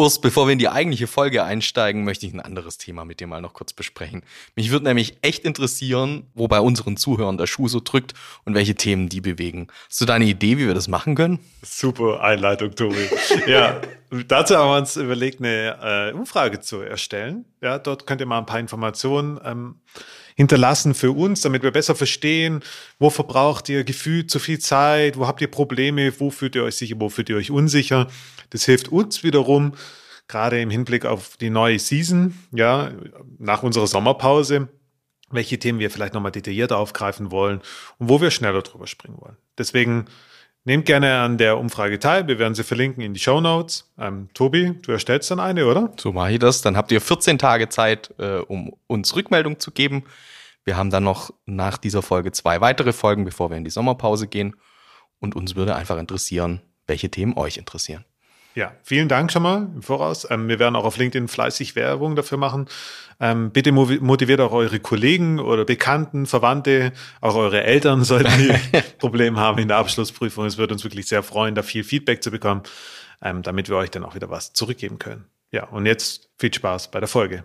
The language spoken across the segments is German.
Urs, bevor wir in die eigentliche Folge einsteigen, möchte ich ein anderes Thema mit dir mal noch kurz besprechen. Mich würde nämlich echt interessieren, wo bei unseren Zuhörern der Schuh so drückt und welche Themen die bewegen. Hast du da eine Idee, wie wir das machen können? Super Einleitung, Tobi. ja, dazu haben wir uns überlegt, eine äh, Umfrage zu erstellen. Ja, dort könnt ihr mal ein paar Informationen ähm, hinterlassen für uns, damit wir besser verstehen, wo verbraucht ihr gefühlt zu viel Zeit, wo habt ihr Probleme, wo fühlt ihr euch sicher, wo fühlt ihr euch unsicher. Das hilft uns wiederum, gerade im Hinblick auf die neue Season, ja, nach unserer Sommerpause, welche Themen wir vielleicht nochmal detaillierter aufgreifen wollen und wo wir schneller drüber springen wollen. Deswegen nehmt gerne an der Umfrage teil. Wir werden sie verlinken in die Show Notes. Ähm, Tobi, du erstellst dann eine, oder? So mache ich das. Dann habt ihr 14 Tage Zeit, äh, um uns Rückmeldung zu geben. Wir haben dann noch nach dieser Folge zwei weitere Folgen, bevor wir in die Sommerpause gehen. Und uns würde einfach interessieren, welche Themen euch interessieren. Ja, vielen Dank schon mal im Voraus. Ähm, wir werden auch auf LinkedIn fleißig Werbung dafür machen. Ähm, bitte motiviert auch eure Kollegen oder Bekannten, Verwandte, auch eure Eltern sollten die Probleme haben in der Abschlussprüfung. Es würde uns wirklich sehr freuen, da viel Feedback zu bekommen, ähm, damit wir euch dann auch wieder was zurückgeben können. Ja, und jetzt viel Spaß bei der Folge.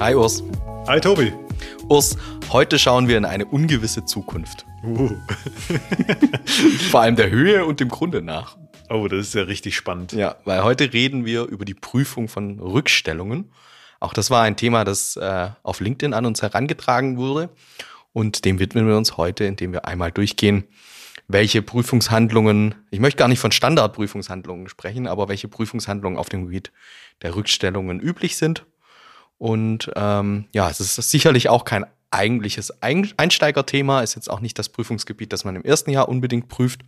Hi Urs. Hi Tobi. Urs, Heute schauen wir in eine ungewisse Zukunft. Uh. Vor allem der Höhe und dem Grunde nach. Oh, das ist ja richtig spannend. Ja, weil heute reden wir über die Prüfung von Rückstellungen. Auch das war ein Thema, das äh, auf LinkedIn an uns herangetragen wurde. Und dem widmen wir uns heute, indem wir einmal durchgehen, welche Prüfungshandlungen, ich möchte gar nicht von Standardprüfungshandlungen sprechen, aber welche Prüfungshandlungen auf dem Gebiet der Rückstellungen üblich sind. Und ähm, ja, es ist sicherlich auch kein eigentliches Einsteigerthema, ist jetzt auch nicht das Prüfungsgebiet, das man im ersten Jahr unbedingt prüft.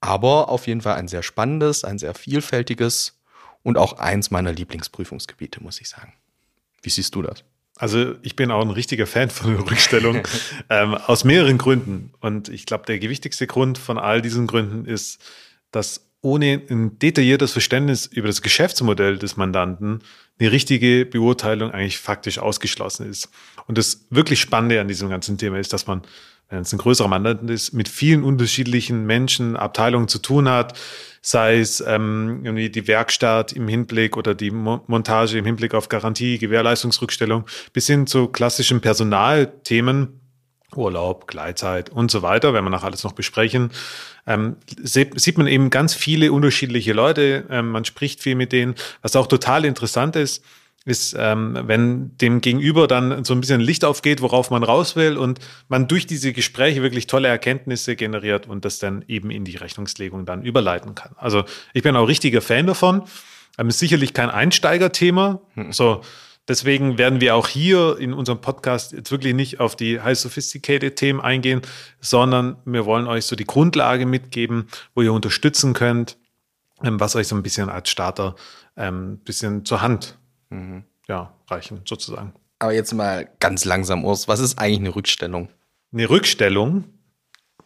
Aber auf jeden Fall ein sehr spannendes, ein sehr vielfältiges und auch eins meiner Lieblingsprüfungsgebiete, muss ich sagen. Wie siehst du das? Also ich bin auch ein richtiger Fan von der Rückstellung ähm, aus mehreren Gründen. Und ich glaube, der gewichtigste Grund von all diesen Gründen ist, dass ohne ein detailliertes Verständnis über das Geschäftsmodell des Mandanten eine richtige Beurteilung eigentlich faktisch ausgeschlossen ist. Und das wirklich Spannende an diesem ganzen Thema ist, dass man, wenn es ein größerer Mandant ist, mit vielen unterschiedlichen Menschen, Abteilungen zu tun hat, sei es ähm, irgendwie die Werkstatt im Hinblick oder die Montage im Hinblick auf Garantie, Gewährleistungsrückstellung, bis hin zu klassischen Personalthemen, Urlaub, Gleitzeit und so weiter, wenn wir nach alles noch besprechen, ähm, sieht man eben ganz viele unterschiedliche Leute. Ähm, man spricht viel mit denen. Was auch total interessant ist, ist, ähm, wenn dem Gegenüber dann so ein bisschen Licht aufgeht, worauf man raus will und man durch diese Gespräche wirklich tolle Erkenntnisse generiert und das dann eben in die Rechnungslegung dann überleiten kann. Also ich bin auch richtiger Fan davon. Ähm, ist sicherlich kein Einsteigerthema. Hm. So, Deswegen werden wir auch hier in unserem Podcast jetzt wirklich nicht auf die high sophisticated Themen eingehen, sondern wir wollen euch so die Grundlage mitgeben, wo ihr unterstützen könnt, ähm, was euch so ein bisschen als Starter ein ähm, bisschen zur Hand mhm. ja, reichen, sozusagen. Aber jetzt mal ganz langsam, Urs, was ist eigentlich eine Rückstellung? Eine Rückstellung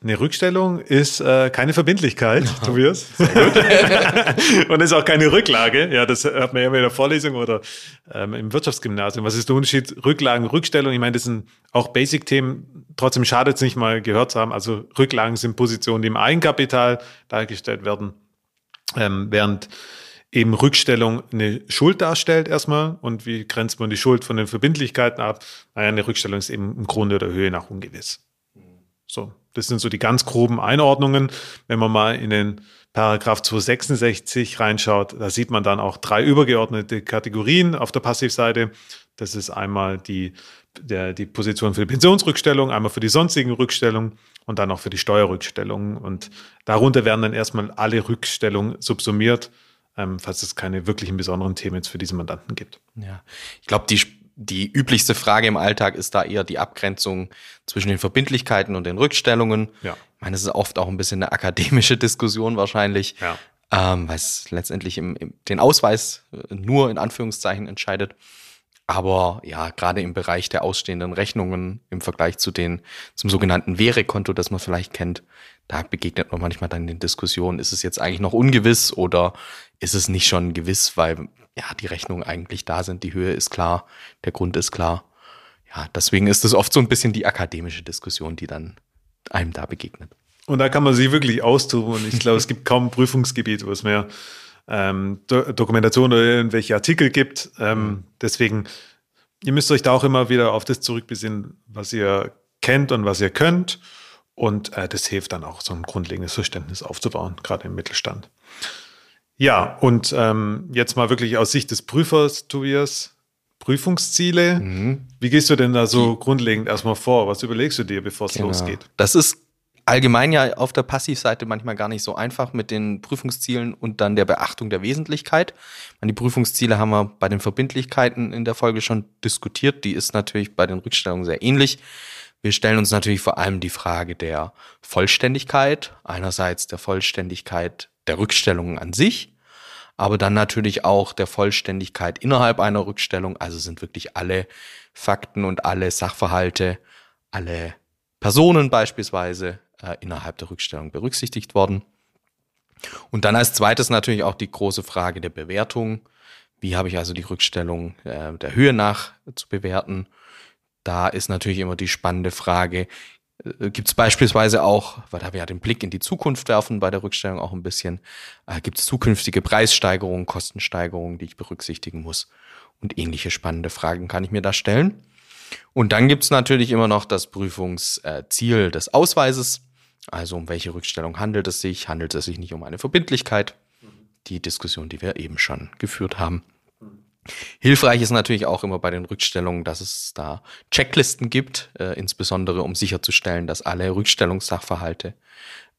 eine Rückstellung ist äh, keine Verbindlichkeit, ja. Tobias. und ist auch keine Rücklage. Ja, das hat man ja in der Vorlesung oder ähm, im Wirtschaftsgymnasium. Was ist der Unterschied? Rücklagen, Rückstellung. Ich meine, das sind auch Basic-Themen. Trotzdem schadet es nicht mal gehört zu haben. Also Rücklagen sind Positionen, die im Eigenkapital dargestellt werden, ähm, während eben Rückstellung eine Schuld darstellt erstmal. Und wie grenzt man die Schuld von den Verbindlichkeiten ab? Naja, eine Rückstellung ist eben im Grunde der Höhe nach ungewiss. So, das sind so die ganz groben Einordnungen. Wenn man mal in den Paragraph 266 reinschaut, da sieht man dann auch drei übergeordnete Kategorien auf der Passivseite. Das ist einmal die, der, die Position für die Pensionsrückstellung, einmal für die sonstigen Rückstellungen und dann auch für die Steuerrückstellungen. Und darunter werden dann erstmal alle Rückstellungen subsumiert, ähm, falls es keine wirklichen besonderen Themen jetzt für diese Mandanten gibt. Ja, ich glaube, die die üblichste Frage im Alltag ist da eher die Abgrenzung zwischen den Verbindlichkeiten und den Rückstellungen. Ja. Ich meine, es ist oft auch ein bisschen eine akademische Diskussion wahrscheinlich, Ja. ähm, weil es letztendlich im, im, den Ausweis äh, nur in Anführungszeichen entscheidet. Aber ja, gerade im Bereich der ausstehenden Rechnungen im Vergleich zu den, zum sogenannten Währekonto, das man vielleicht kennt, da begegnet man manchmal dann den Diskussionen, ist es jetzt eigentlich noch ungewiss oder ist es nicht schon gewiss, weil ja, die Rechnungen eigentlich da sind, die Höhe ist klar, der Grund ist klar. Ja, deswegen ist es oft so ein bisschen die akademische Diskussion, die dann einem da begegnet. Und da kann man sich wirklich austoben. Und ich glaube, es gibt kaum Prüfungsgebiet, wo es mehr ähm, Do Dokumentation oder irgendwelche Artikel gibt. Ähm, deswegen, ihr müsst euch da auch immer wieder auf das zurückbesinnen, was ihr kennt und was ihr könnt. Und äh, das hilft dann auch, so ein grundlegendes Verständnis aufzubauen, gerade im Mittelstand. Ja, und ähm, jetzt mal wirklich aus Sicht des Prüfers, Tobias, Prüfungsziele. Wie gehst du denn da so grundlegend erstmal vor? Was überlegst du dir, bevor es Genau. losgeht? Das ist allgemein ja auf der Passivseite manchmal gar nicht so einfach mit den Prüfungszielen und dann der Beachtung der Wesentlichkeit. Die Prüfungsziele haben wir bei den Verbindlichkeiten in der Folge schon diskutiert. Die ist natürlich bei den Rückstellungen sehr ähnlich. Wir stellen uns natürlich vor allem die Frage der Vollständigkeit, einerseits der Vollständigkeit der Rückstellungen an sich, aber dann natürlich auch der Vollständigkeit innerhalb einer Rückstellung. Also sind wirklich alle Fakten und alle Sachverhalte, alle Personen beispielsweise äh, innerhalb der Rückstellung berücksichtigt worden. Und dann als zweites natürlich auch die große Frage der Bewertung. Wie habe ich also die Rückstellung äh, der Höhe nach zu bewerten? Da ist natürlich immer die spannende Frage, äh, gibt es beispielsweise auch, weil da wir ja den Blick in die Zukunft werfen bei der Rückstellung auch ein bisschen, äh, gibt es zukünftige Preissteigerungen, Kostensteigerungen, die ich berücksichtigen muss? Und ähnliche spannende Fragen kann ich mir da stellen. Und dann gibt's natürlich immer noch das Prüfungsziel des Ausweises. Also um welche Rückstellung handelt es sich? Handelt es sich nicht um eine Verbindlichkeit? Die Diskussion, die wir eben schon geführt haben. Hilfreich ist natürlich auch immer bei den Rückstellungen, dass es da Checklisten gibt, äh, insbesondere um sicherzustellen, dass alle Rückstellungssachverhalte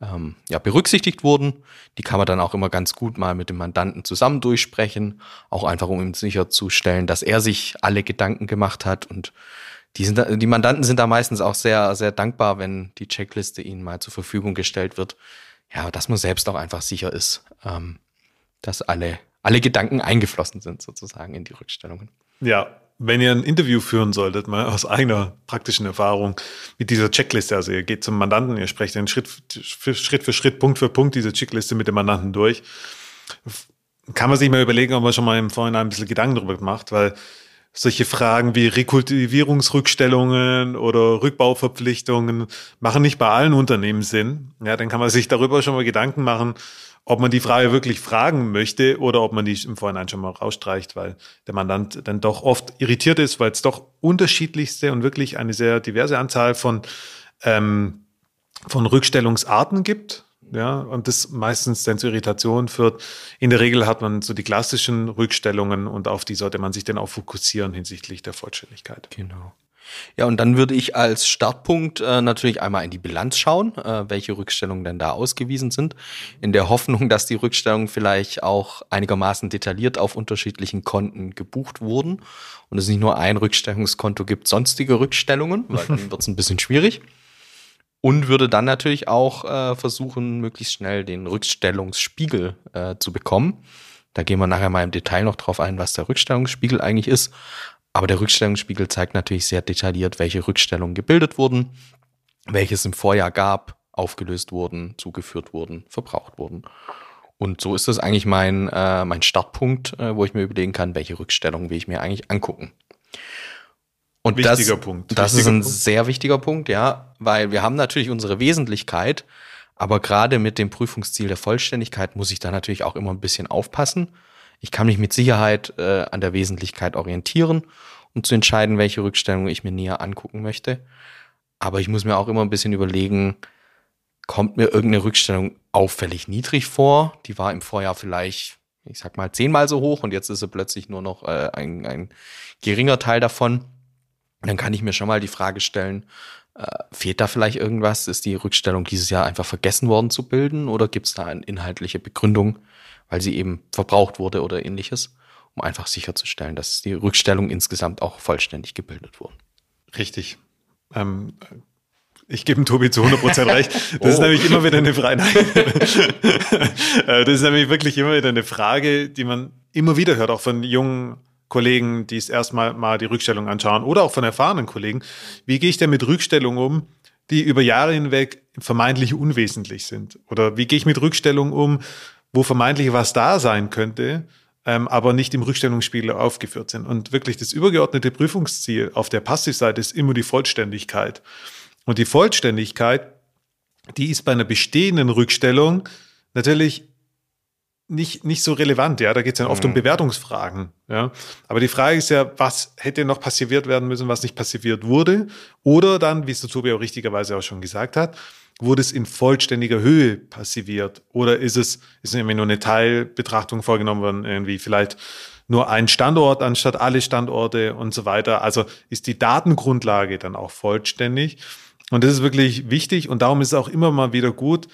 ähm, ja, berücksichtigt wurden. Die kann man dann auch immer ganz gut mal mit dem Mandanten zusammen durchsprechen, auch einfach um ihm sicherzustellen, dass er sich alle Gedanken gemacht hat und die, sind, die Mandanten sind da meistens auch sehr, sehr dankbar, wenn die Checkliste ihnen mal zur Verfügung gestellt wird. Ja, dass man selbst auch einfach sicher ist, ähm, dass alle, alle Gedanken eingeflossen sind sozusagen in die Rückstellungen. Ja, wenn ihr ein Interview führen solltet, mal aus eigener praktischen Erfahrung mit dieser Checkliste, also ihr geht zum Mandanten, ihr sprecht dann Schritt für Schritt, für Schritt Punkt für Punkt diese Checkliste mit dem Mandanten durch, kann man sich mal überlegen, ob man schon mal im Vorhinein ein bisschen Gedanken darüber macht, weil solche Fragen wie Rekultivierungsrückstellungen oder Rückbauverpflichtungen machen nicht bei allen Unternehmen Sinn. Ja, dann kann man sich darüber schon mal Gedanken machen, ob man die Frage wirklich fragen möchte oder ob man die im Vorhinein schon mal rausstreicht, weil der Mandant dann doch oft irritiert ist, weil es doch unterschiedlichste und wirklich eine sehr diverse Anzahl von, ähm, von Rückstellungsarten gibt. Ja, und das meistens dann zu Irritationen führt. In der Regel hat man so die klassischen Rückstellungen und auf die sollte man sich dann auch fokussieren hinsichtlich der Vollständigkeit. Genau. Ja, und dann würde ich als Startpunkt äh, natürlich einmal in die Bilanz schauen, äh, welche Rückstellungen denn da ausgewiesen sind, in der Hoffnung, dass die Rückstellungen vielleicht auch einigermaßen detailliert auf unterschiedlichen Konten gebucht wurden und es nicht nur ein Rückstellungskonto gibt, sonstige Rückstellungen, weil dann wird es ein bisschen schwierig. Und würde dann natürlich auch äh, versuchen, möglichst schnell den Rückstellungsspiegel äh, zu bekommen. Da gehen wir nachher mal im Detail noch drauf ein, was der Rückstellungsspiegel eigentlich ist. Aber der Rückstellungsspiegel zeigt natürlich sehr detailliert, welche Rückstellungen gebildet wurden, welches im Vorjahr gab, aufgelöst wurden, zugeführt wurden, verbraucht wurden. Und so ist das eigentlich mein, äh, mein Startpunkt, äh, wo ich mir überlegen kann, welche Rückstellungen will ich mir eigentlich angucken. Und Wichtiger das, Punkt. Das Wichtiger ist ein Punkt. sehr wichtiger Punkt, ja, weil wir haben natürlich unsere Wesentlichkeit, aber gerade mit dem Prüfungsziel der Vollständigkeit muss ich da natürlich auch immer ein bisschen aufpassen. Ich kann mich mit Sicherheit äh, an der Wesentlichkeit orientieren, um zu entscheiden, welche Rückstellung ich mir näher angucken möchte. Aber ich muss mir auch immer ein bisschen überlegen, kommt mir irgendeine Rückstellung auffällig niedrig vor? Die war im Vorjahr vielleicht, ich sag mal, zehnmal so hoch und jetzt ist sie plötzlich nur noch äh, ein, ein geringer Teil davon. Dann kann ich mir schon mal die Frage stellen, äh, fehlt da vielleicht irgendwas? Ist die Rückstellung dieses Jahr einfach vergessen worden zu bilden oder gibt es da eine inhaltliche Begründung, weil sie eben verbraucht wurde oder ähnliches, um einfach sicherzustellen, dass die Rückstellung insgesamt auch vollständig gebildet wurde? Richtig. Ähm, Ich gebe dem Tobi zu 100% recht. Das oh. ist nämlich immer wieder eine Frage. Äh, das ist nämlich wirklich immer wieder eine Frage, die man immer wieder hört, auch von jungen Kollegen, die es erstmal mal die Rückstellung anschauen oder auch von erfahrenen Kollegen. Wie gehe ich denn mit Rückstellungen um, die über Jahre hinweg vermeintlich unwesentlich sind? Oder wie gehe ich mit Rückstellungen um, wo vermeintlich was da sein könnte, ähm, aber nicht im Rückstellungsspiegel aufgeführt sind? Und wirklich das übergeordnete Prüfungsziel auf der Passivseite ist immer die Vollständigkeit. Und die Vollständigkeit, die ist bei einer bestehenden Rückstellung natürlich nicht, nicht so relevant, ja. Da geht es ja oft mhm. um Bewertungsfragen, ja. Aber die Frage ist ja, was hätte noch passiviert werden müssen, was nicht passiviert wurde? Oder dann, wie es der Tobi auch richtigerweise auch schon gesagt hat, wurde es in vollständiger Höhe passiviert? Oder ist es, ist irgendwie nur eine Teilbetrachtung vorgenommen worden, irgendwie vielleicht nur ein Standort anstatt alle Standorte und so weiter? Also ist die Datengrundlage dann auch vollständig? Und das ist wirklich wichtig und darum ist es auch immer mal wieder gut,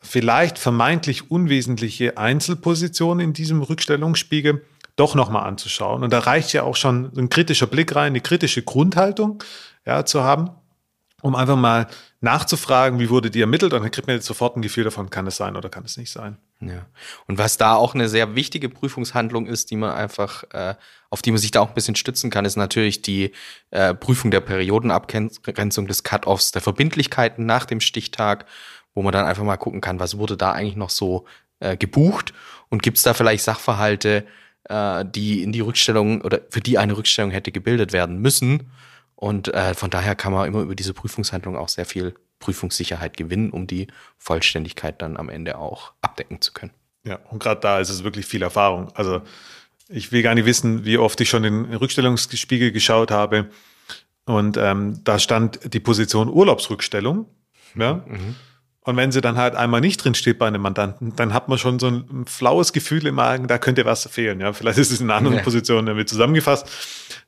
vielleicht vermeintlich unwesentliche Einzelpositionen in diesem Rückstellungsspiegel doch nochmal anzuschauen. Und da reicht ja auch schon ein kritischer Blick rein, eine kritische Grundhaltung ja, zu haben, um einfach mal nachzufragen, wie wurde die ermittelt, und dann kriegt man jetzt sofort ein Gefühl davon, kann es sein oder kann es nicht sein. Ja. Und was da auch eine sehr wichtige Prüfungshandlung ist, die man einfach, äh, auf die man sich da auch ein bisschen stützen kann, ist natürlich die äh, Prüfung der Periodenabgrenzung des Cut-offs der Verbindlichkeiten nach dem Stichtag wo man dann einfach mal gucken kann, was wurde da eigentlich noch so äh, gebucht und gibt es da vielleicht Sachverhalte, äh, die in die Rückstellung oder für die eine Rückstellung hätte gebildet werden müssen. Und äh, von daher kann man immer über diese Prüfungshandlung auch sehr viel Prüfungssicherheit gewinnen, um die Vollständigkeit dann am Ende auch abdecken zu können. Ja, und gerade da ist es wirklich viel Erfahrung. Also ich will gar nicht wissen, wie oft ich schon in den Rückstellungsspiegel geschaut habe. Und ähm, da stand die Position Urlaubsrückstellung. Ja. Mhm. Und wenn sie dann halt einmal nicht drin steht bei einem Mandanten, dann hat man schon so ein, flaues Gefühl im Magen, da könnte was fehlen. Ja, vielleicht ist es in einer anderen ja. Position damit zusammengefasst.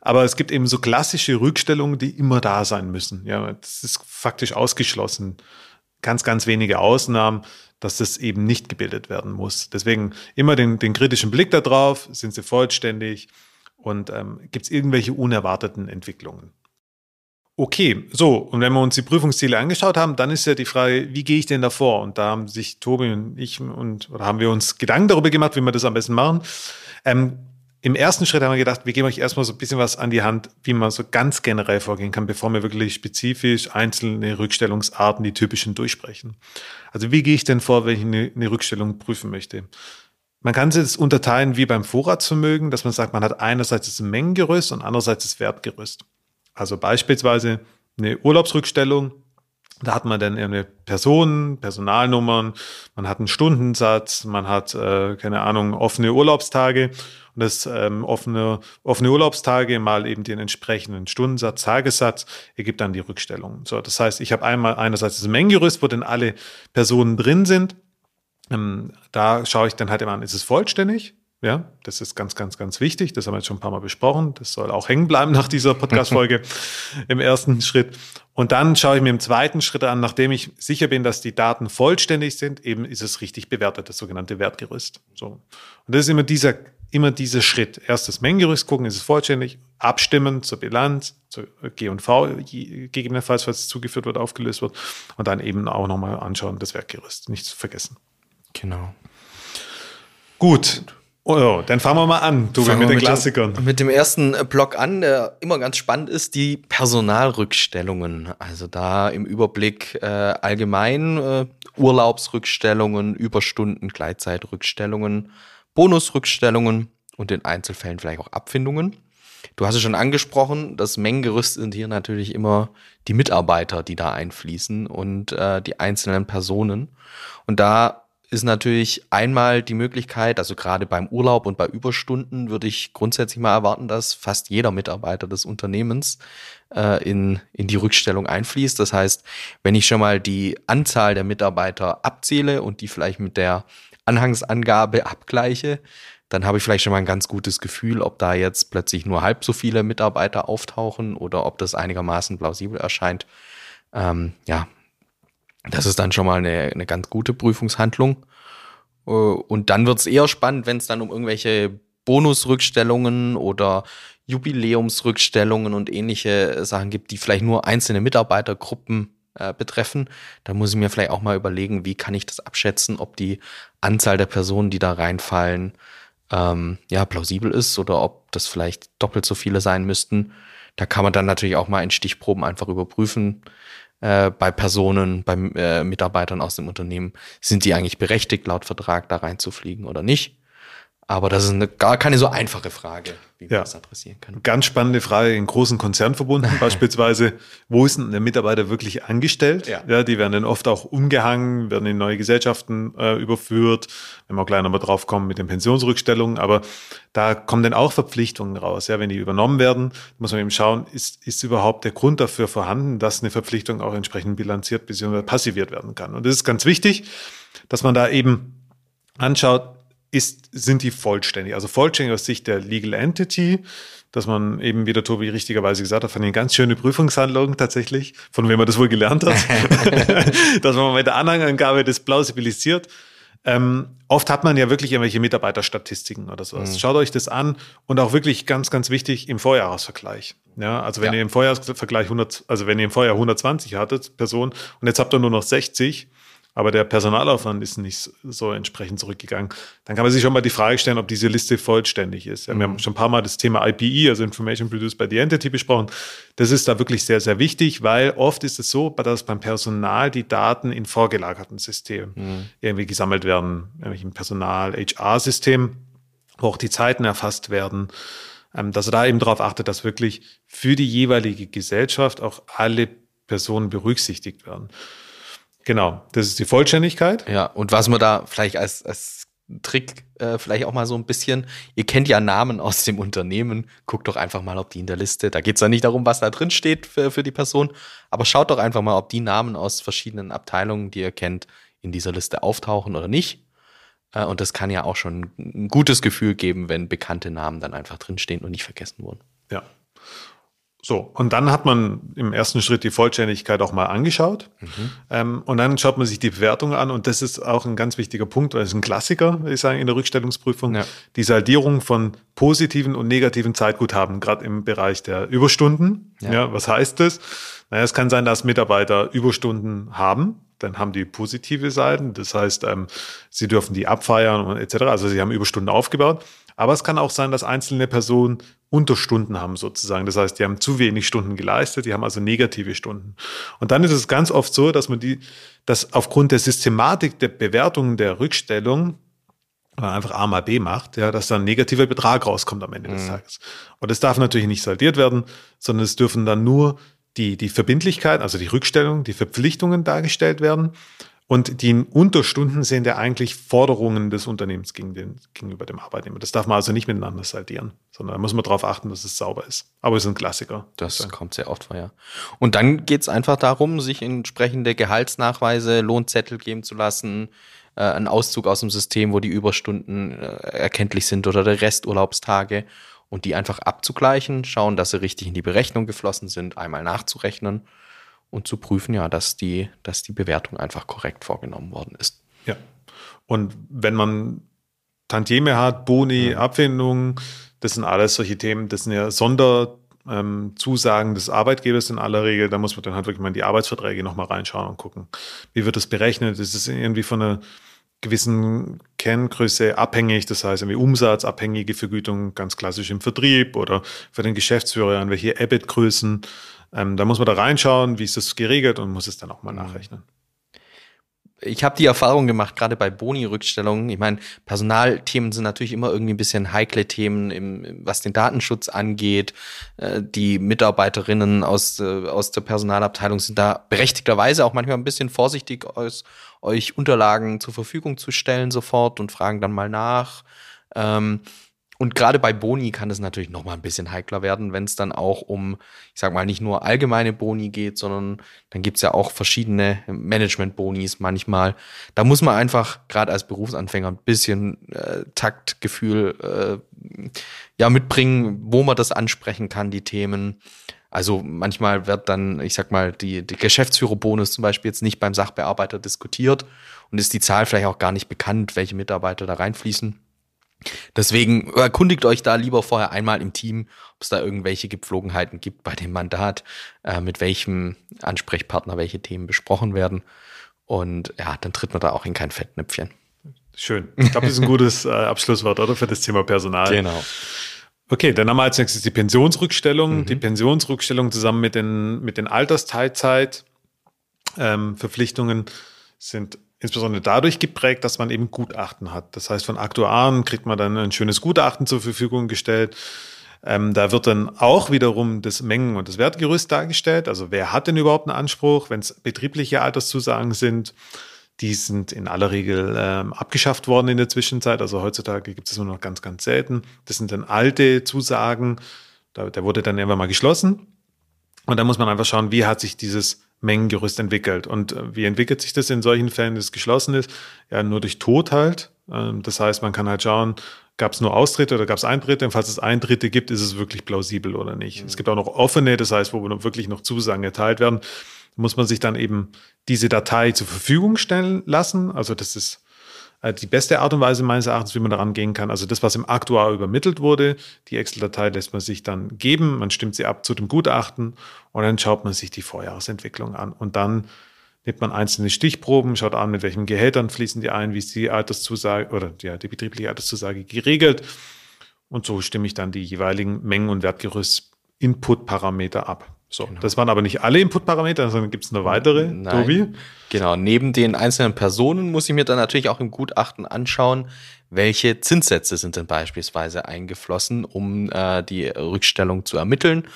Aber es gibt eben so klassische Rückstellungen, die immer da sein müssen. Ja, das ist faktisch ausgeschlossen. Ganz, ganz wenige Ausnahmen, dass das eben nicht gebildet werden muss. Deswegen immer den, den kritischen Blick da drauf. Sind sie vollständig? Und ähm, gibt es irgendwelche unerwarteten Entwicklungen? Okay, so, und wenn wir uns die Prüfungsziele angeschaut haben, dann ist ja die Frage, wie gehe ich denn davor? Und da haben sich Tobi und ich und oder haben wir uns Gedanken darüber gemacht, wie wir das am besten machen. Ähm, Im ersten Schritt haben wir gedacht, wir geben euch erstmal so ein bisschen was an die Hand, wie man so ganz generell vorgehen kann, bevor wir wirklich spezifisch einzelne Rückstellungsarten, die typischen, durchsprechen. Also wie gehe ich denn vor, wenn ich eine, eine Rückstellung prüfen möchte? Man kann es unterteilen wie beim Vorratsvermögen, dass man sagt, man hat einerseits das Mengengerüst und andererseits das Wertgerüst. Also beispielsweise eine Urlaubsrückstellung, da hat man dann eine Personen, Personalnummern, man hat einen Stundensatz, man hat, äh, keine Ahnung, offene Urlaubstage und das ähm, offene, offene Urlaubstage mal eben den entsprechenden Stundensatz, Tagessatz ergibt dann die Rückstellung. So, das heißt, ich habe einmal einerseits das Mengengerüst, wo dann alle Personen drin sind. Ähm, da schaue ich dann halt immer an, ist es vollständig? Ja, das ist ganz, ganz, ganz wichtig. Das haben wir jetzt schon ein paar Mal besprochen. Das soll auch hängen bleiben nach dieser Podcast-Folge im ersten Schritt. Und dann schaue ich mir im zweiten Schritt an, nachdem ich sicher bin, dass die Daten vollständig sind, eben ist es richtig bewertet, das sogenannte Wertgerüst. So. Und das ist immer dieser, immer dieser Schritt. Erst das Mengengerüst gucken, ist es vollständig, abstimmen zur Bilanz, zur G&V, gegebenenfalls, falls es zugeführt wird, aufgelöst wird. Und dann eben auch nochmal anschauen, das Wertgerüst. Nicht zu vergessen. Genau. Gut. Oh, dann fangen wir mal an, du mit den mit Klassikern. Dem, mit dem ersten äh, Block an, der immer ganz spannend ist, die Personalrückstellungen. Also da im Überblick äh, allgemein äh, Urlaubsrückstellungen, Überstunden, Gleitzeitrückstellungen, Bonusrückstellungen und in Einzelfällen vielleicht auch Abfindungen. Du hast es schon angesprochen, das Mengengerüst sind hier natürlich immer die Mitarbeiter, die da einfließen und äh, die einzelnen Personen. Und da ist natürlich einmal die Möglichkeit, also gerade beim Urlaub und bei Überstunden würde ich grundsätzlich mal erwarten, dass fast jeder Mitarbeiter des Unternehmens äh, in, in die Rückstellung einfließt. Das heißt, wenn ich schon mal die Anzahl der Mitarbeiter abzähle und die vielleicht mit der Anhangsangabe abgleiche, dann habe ich vielleicht schon mal ein ganz gutes Gefühl, ob da jetzt plötzlich nur halb so viele Mitarbeiter auftauchen oder ob das einigermaßen plausibel erscheint. Ähm, ja, das ist dann schon mal eine, eine ganz gute Prüfungshandlung. Äh, und dann wird es eher spannend, wenn es dann um irgendwelche Bonusrückstellungen oder Jubiläumsrückstellungen und ähnliche Sachen gibt, die vielleicht nur einzelne Mitarbeitergruppen äh, betreffen, dann muss ich mir vielleicht auch mal überlegen, wie kann ich das abschätzen, ob die Anzahl der Personen, die da reinfallen, ähm, ja, plausibel ist oder ob das vielleicht doppelt so viele sein müssten. Da kann man dann natürlich auch mal in Stichproben einfach überprüfen, äh, bei Personen, bei äh, Mitarbeitern aus dem Unternehmen, sind die eigentlich berechtigt, laut Vertrag da reinzufliegen oder nicht? Aber das ist eine, gar keine so einfache Frage, wie man ja. das adressieren kann. Ganz spannende Frage in großen Konzernverbunden beispielsweise. Wo ist denn der Mitarbeiter wirklich angestellt? Ja. ja. die werden dann oft auch umgehangen, werden in neue Gesellschaften äh, überführt. Wenn wir gleich nochmal drauf kommen mit den Pensionsrückstellungen. Aber da kommen dann auch Verpflichtungen raus. Ja, wenn die übernommen werden, muss man eben schauen, ist, ist überhaupt der Grund dafür vorhanden, dass eine Verpflichtung auch entsprechend bilanziert bzw. passiviert werden kann. Und das ist ganz wichtig, dass man da eben anschaut, ist, sind die vollständig. Also vollständig aus Sicht der Legal Entity, dass man eben, wie der Tobi richtigerweise gesagt hat, von eine ganz schöne Prüfungshandlung tatsächlich, von wem man das wohl gelernt hat, dass man mit der Anhangangabe das plausibilisiert. Ähm, oft hat man ja wirklich irgendwelche Mitarbeiterstatistiken oder sowas. Mhm. Schaut euch das an und auch wirklich ganz, ganz wichtig im Vorjahresvergleich. Ja, also wenn ja. ihr im Vorjahresvergleich 100, also wenn ihr im Vorjahr 120 hattet, Personen, und jetzt habt ihr nur noch 60, aber der Personalaufwand ist nicht so entsprechend zurückgegangen. Dann kann man sich schon mal die Frage stellen, ob diese Liste vollständig ist. Mhm. Wir haben mhm. schon ein paar Mal das Thema IPE, also Information Produced by the Entity, besprochen. Das ist da wirklich sehr, sehr wichtig, weil oft ist es so, dass beim Personal die Daten in vorgelagerten Systemen mhm. irgendwie gesammelt werden, nämlich im Personal-HR-System, wo auch die Zeiten erfasst werden ähm, dass er da eben darauf achtet, dass wirklich für die jeweilige Gesellschaft auch alle Personen berücksichtigt werden. Genau, das ist die Vollständigkeit. Ja, und was man da vielleicht als, als Trick äh, vielleicht auch mal so ein bisschen, ihr kennt ja Namen aus dem Unternehmen, guckt doch einfach mal, ob die in der Liste, da geht es ja nicht darum, was da drin steht für, für die Person, aber schaut doch einfach mal, ob die Namen aus verschiedenen Abteilungen, die ihr kennt, in dieser Liste auftauchen oder nicht. Äh, und das kann ja auch schon ein gutes Gefühl geben, wenn bekannte Namen dann einfach drinstehen und nicht vergessen wurden. Ja. So, und dann hat man im ersten Schritt die Vollständigkeit auch mal angeschaut. Mhm. Ähm, und dann schaut man sich die Bewertung an. Und das ist auch ein ganz wichtiger Punkt, weil es ein Klassiker, würde ich sagen, in der Rückstellungsprüfung. Ja. Die Saldierung von positiven und negativen Zeitguthaben, gerade im Bereich der Überstunden. Ja. ja was heißt das? Naja, es kann sein, dass Mitarbeiter Überstunden haben. Dann haben die positive Seiten. Das heißt, ähm, sie dürfen die abfeiern und etc. Also sie haben Überstunden aufgebaut. Aber es kann auch sein, dass einzelne Personen Unterstunden haben sozusagen. Das heißt, die haben zu wenig Stunden geleistet, die haben also negative Stunden. Und dann ist es ganz oft so, dass man die, dass aufgrund der Systematik der Bewertung der Rückstellung einfach A mal B macht, ja, dass dann ein negativer Betrag rauskommt am Ende mhm. des Tages. Und das darf natürlich nicht saldiert werden, sondern es dürfen dann nur die, die Verbindlichkeit, also die Rückstellung, die Verpflichtungen dargestellt werden. Und die Unterstunden sind ja eigentlich Forderungen des Unternehmens gegen den, gegenüber dem Arbeitnehmer. Das darf man also nicht miteinander saldieren, sondern da muss man darauf achten, dass es sauber ist. Aber es ist ein Klassiker. Das ja. kommt sehr oft vor, ja. Und dann geht es einfach darum, sich entsprechende Gehaltsnachweise, Lohnzettel geben zu lassen, äh, einen Auszug aus dem System, wo die Überstunden äh, erkenntlich sind oder der Resturlaubstage und die einfach abzugleichen, schauen, dass sie richtig in die Berechnung geflossen sind, einmal nachzurechnen und zu prüfen, ja, dass die, dass die Bewertung einfach korrekt vorgenommen worden ist. Ja. Und wenn man Tantieme hat, Boni, mhm. Abfindungen, das sind alles solche Themen, das sind ja Sonderzusagen ähm, des Arbeitgebers in aller Regel. Da muss man dann halt wirklich mal in die Arbeitsverträge nochmal reinschauen und gucken, wie wird das berechnet? Ist es irgendwie von einer gewissen Kenngröße abhängig, das heißt irgendwie umsatzabhängige Vergütung, ganz klassisch im Vertrieb oder für den Geschäftsführer an welche EBIT-Größen ähm, da muss man da reinschauen, wie ist das geregelt und muss es dann auch mal mhm. nachrechnen. Ich habe die Erfahrung gemacht, gerade bei Boni-Rückstellungen. Ich meine, Personalthemen sind natürlich immer irgendwie ein bisschen heikle Themen, im, was den Datenschutz angeht. Äh, die Mitarbeiterinnen aus, äh, aus der Personalabteilung sind da berechtigterweise auch manchmal ein bisschen vorsichtig, aus, euch Unterlagen zur Verfügung zu stellen sofort und fragen dann mal nach. Ähm, und gerade bei Boni kann es natürlich noch mal ein bisschen heikler werden, wenn es dann auch um, ich sag mal, nicht nur allgemeine Boni geht, sondern dann gibt's ja auch verschiedene Management-Bonis manchmal. Da muss man einfach gerade als Berufsanfänger ein bisschen äh, Taktgefühl äh, ja mitbringen, wo man das ansprechen kann, die Themen. Also manchmal wird dann, ich sag mal, die, die Geschäftsführerbonus zum Beispiel jetzt nicht beim Sachbearbeiter diskutiert und ist die Zahl vielleicht auch gar nicht bekannt, welche Mitarbeiter da reinfließen. Deswegen erkundigt euch da lieber vorher einmal im Team, ob es da irgendwelche Gepflogenheiten gibt bei dem Mandat, äh, mit welchem Ansprechpartner welche Themen besprochen werden. Und ja, dann tritt man da auch in kein Fettnäpfchen. Schön. Ich glaube, das ist ein gutes äh, Abschlusswort, oder? Für das Thema Personal. Genau. Okay, dann haben wir als nächstes die Pensionsrückstellung. Mhm. Die Pensionsrückstellung zusammen mit den, mit den Altersteilzeit ähm, sind insbesondere dadurch geprägt, dass man eben Gutachten hat. Das heißt, von Aktuaren kriegt man dann ein schönes Gutachten zur Verfügung gestellt. Ähm, da wird dann auch wiederum das Mengen- und das Wertgerüst dargestellt. Also wer hat denn überhaupt einen Anspruch, wenn es betriebliche Alterszusagen sind? Die sind in aller Regel ähm, abgeschafft worden in der Zwischenzeit. Also heutzutage gibt es nur noch ganz, ganz selten. Das sind dann alte Zusagen. Da, der wurde dann irgendwann mal geschlossen. Und da muss man einfach schauen, wie hat sich dieses Mengengerüst entwickelt. Und äh, wie entwickelt sich das in solchen Fällen, dass es geschlossen ist? Ja, nur durch Tod halt. Ähm, das heißt, man kann halt schauen, gab es nur Austritte oder gab es Eintritte? Und falls es Eintritte gibt, ist es wirklich plausibel oder nicht. Mhm. Es gibt auch noch offene, das heißt, wo wirklich noch Zusagen erteilt werden, muss man sich dann eben diese Datei zur Verfügung stellen lassen. Also das ist äh, die beste Art und Weise meines Erachtens, wie man daran gehen kann. Also das, was im Aktuar übermittelt wurde, die Excel-Datei lässt man sich dann geben, man stimmt sie ab zu dem Gutachten und dann schaut man sich die Vorjahresentwicklung an. Und dann nimmt man einzelne Stichproben, schaut an, mit welchen Gehältern fließen die ein, wie ist die Alterszusage oder ja, die betriebliche Alterszusage geregelt. Und so stimme ich dann die jeweiligen Mengen- und Wertgerüst-Input-Parameter ab. So, genau. das waren aber nicht alle Input-Parameter, sondern gibt es eine weitere, Nein. Tobi? Genau, neben den einzelnen Personen muss ich mir dann natürlich auch im Gutachten anschauen, welche Zinssätze sind denn beispielsweise eingeflossen, um äh, die Rückstellung zu ermitteln.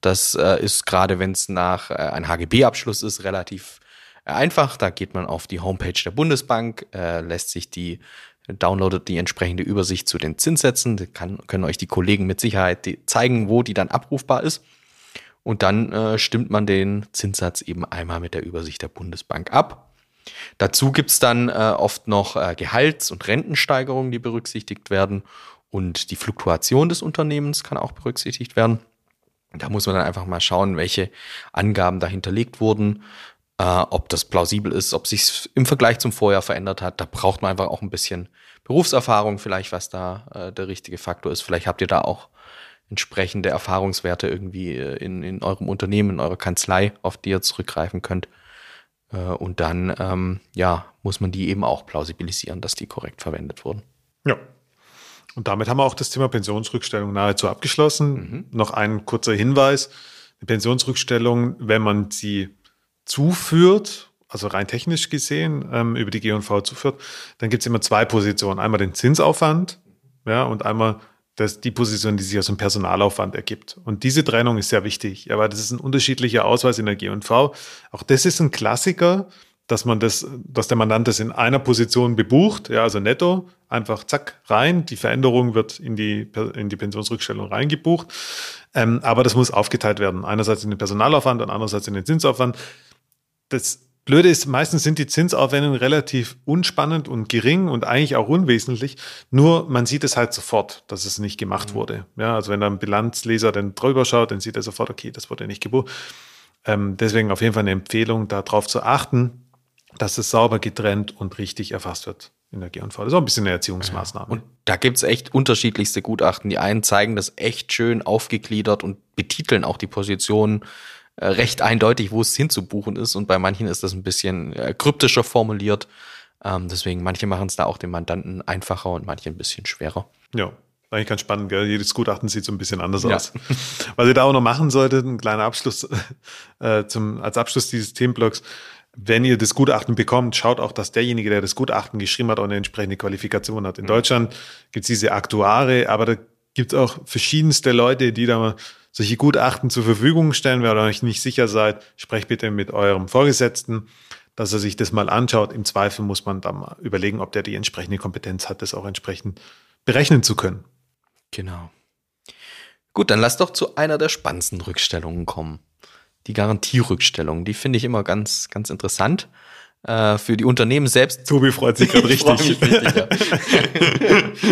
Das äh, ist gerade, wenn es nach äh, ein HGB-Abschluss ist, relativ äh, einfach. Da geht man auf die Homepage der Bundesbank, äh, lässt sich die downloadet die entsprechende Übersicht zu den Zinssätzen. Da kann, können euch die Kollegen mit Sicherheit die zeigen, wo die dann abrufbar ist. Und dann äh, stimmt man den Zinssatz eben einmal mit der Übersicht der Bundesbank ab. Dazu gibt's dann äh, oft noch äh, Gehalts- und Rentensteigerungen, die berücksichtigt werden. Und die Fluktuation des Unternehmens kann auch berücksichtigt werden. Da muss man dann einfach mal schauen, welche Angaben da hinterlegt wurden, äh, ob das plausibel ist, ob sich im Vergleich zum Vorjahr verändert hat. Da braucht man einfach auch ein bisschen Berufserfahrung, vielleicht was da äh, der richtige Faktor ist. Vielleicht habt ihr da auch entsprechende Erfahrungswerte irgendwie äh, in, in eurem Unternehmen, in eurer Kanzlei, auf die ihr zurückgreifen könnt. Äh, und dann, ähm, ja, muss man die eben auch plausibilisieren, dass die korrekt verwendet wurden. Ja. Und damit haben wir auch das Thema Pensionsrückstellung nahezu abgeschlossen. Mhm. Noch ein kurzer Hinweis. Die Pensionsrückstellung, wenn man sie zuführt, also rein technisch gesehen, ähm, über die G&V zuführt, dann gibt es immer zwei Positionen. Einmal den Zinsaufwand ja, und einmal das die Position, die sich aus dem Personalaufwand ergibt. Und diese Trennung ist sehr wichtig, aber das ist ein unterschiedlicher Ausweis in der G&V. Auch das ist ein Klassiker, dass man das, dass der Mandant das in einer Position bebucht, ja, also netto, einfach zack, rein. Die Veränderung wird in die, in die Pensionsrückstellung reingebucht. Ähm, aber das muss aufgeteilt werden. Einerseits in den Personalaufwand und andererseits in den Zinsaufwand. Das Blöde ist, meistens sind die Zinsaufwendungen relativ unspannend und gering und eigentlich auch unwesentlich. Nur man sieht es halt sofort, dass es nicht gemacht mhm. wurde. Ja, also wenn da ein Bilanzleser dann drüber schaut, dann sieht er sofort, okay, das wurde nicht gebucht. Ähm, deswegen auf jeden Fall eine Empfehlung, darauf zu achten, dass es sauber getrennt und richtig erfasst wird in der G&V. Das ist auch ein bisschen eine Erziehungsmaßnahme. Und da gibt's echt unterschiedlichste Gutachten. Die einen zeigen das echt schön aufgegliedert und betiteln auch die Positionen recht eindeutig, wo es hinzubuchen ist. Und bei manchen ist das ein bisschen äh, kryptischer formuliert. Ähm, deswegen, manche machen es da auch dem Mandanten einfacher und manche ein bisschen schwerer. Ja, eigentlich ganz spannend, gell? Jedes Gutachten sieht so ein bisschen anders ja. aus. Was ihr da auch noch machen solltet, ein kleiner Abschluss äh, zum, als Abschluss dieses Themenblocks. Wenn ihr das Gutachten bekommt, schaut auch, dass derjenige, der das Gutachten geschrieben hat, auch eine entsprechende Qualifikation hat. In mhm. Deutschland gibt es diese Aktuare, aber da gibt es auch verschiedenste Leute, die da solche Gutachten zur Verfügung stellen. Wenn ihr euch nicht sicher seid, sprecht bitte mit eurem Vorgesetzten, dass er sich das mal anschaut. Im Zweifel muss man dann mal überlegen, ob der die entsprechende Kompetenz hat, das auch entsprechend berechnen zu können. Genau. Gut, dann lass doch zu einer der spannendsten Rückstellungen kommen. Die Garantierückstellung. Die finde ich immer ganz, ganz interessant äh, für die Unternehmen selbst. Tobi freut sich gerade richtig. richtig ja.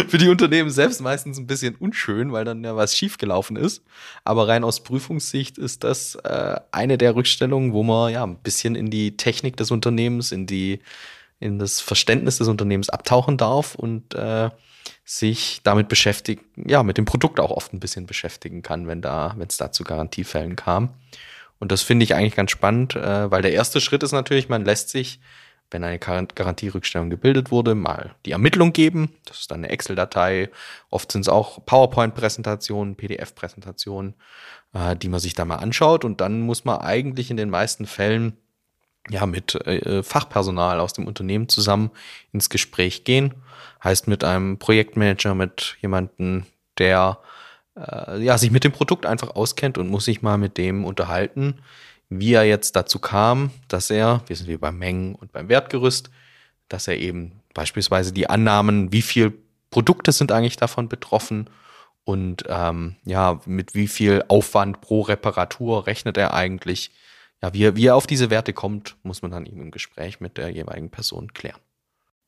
für die Unternehmen selbst meistens ein bisschen unschön, weil dann ja was schiefgelaufen ist. Aber rein aus Prüfungssicht ist das äh, eine der Rückstellungen, wo man ja ein bisschen in die Technik des Unternehmens, in die in das Verständnis des Unternehmens abtauchen darf und äh, sich damit beschäftigen, ja, mit dem Produkt auch oft ein bisschen beschäftigen kann, wenn da, wenn es da zu Garantiefällen kam. Und das finde ich eigentlich ganz spannend, äh, weil der erste Schritt ist natürlich, man lässt sich, wenn eine Garantierückstellung gebildet wurde, mal die Ermittlung geben. Das ist dann eine Excel-Datei. Oft sind es auch PowerPoint-Präsentationen, PDF-Präsentationen, äh, die man sich da mal anschaut. Und dann muss man eigentlich in den meisten Fällen ja mit äh, Fachpersonal aus dem Unternehmen zusammen ins Gespräch gehen. Heißt mit einem Projektmanager, mit jemandem, der äh, ja sich mit dem Produkt einfach auskennt und muss sich mal mit dem unterhalten, wie er jetzt dazu kam, dass er, wir sind wie beim Mengen und beim Wertgerüst, dass er eben beispielsweise die Annahmen, wie viel Produkte sind eigentlich davon betroffen und ähm, ja, mit wie viel Aufwand pro Reparatur rechnet er eigentlich ja, wie er, wie er auf diese Werte kommt, muss man dann eben im Gespräch mit der jeweiligen Person klären.